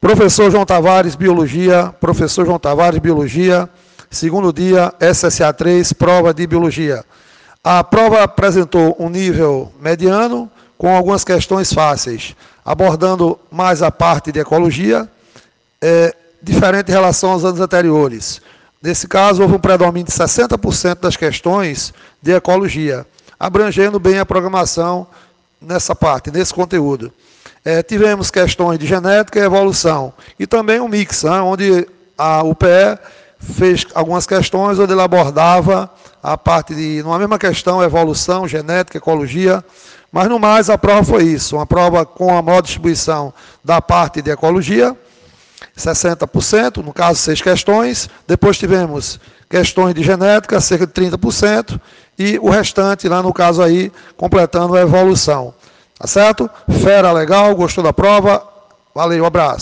Professor João Tavares, Biologia. Professor João Tavares, Biologia. Segundo dia, SSA 3, prova de Biologia. A prova apresentou um nível mediano, com algumas questões fáceis, abordando mais a parte de ecologia, é, diferente em relação aos anos anteriores. Nesse caso, houve um predomínio de 60% das questões de ecologia, abrangendo bem a programação nessa parte, nesse conteúdo. É, tivemos questões de genética e evolução, e também um mix, né, onde a UPE fez algumas questões onde ele abordava a parte de, numa mesma questão, evolução, genética, ecologia, mas no mais a prova foi isso, uma prova com a maior distribuição da parte de ecologia, 60%, no caso seis questões, depois tivemos questões de genética, cerca de 30%, e o restante, lá no caso aí, completando a evolução. Tá certo? Fera legal, gostou da prova? Valeu, abraço.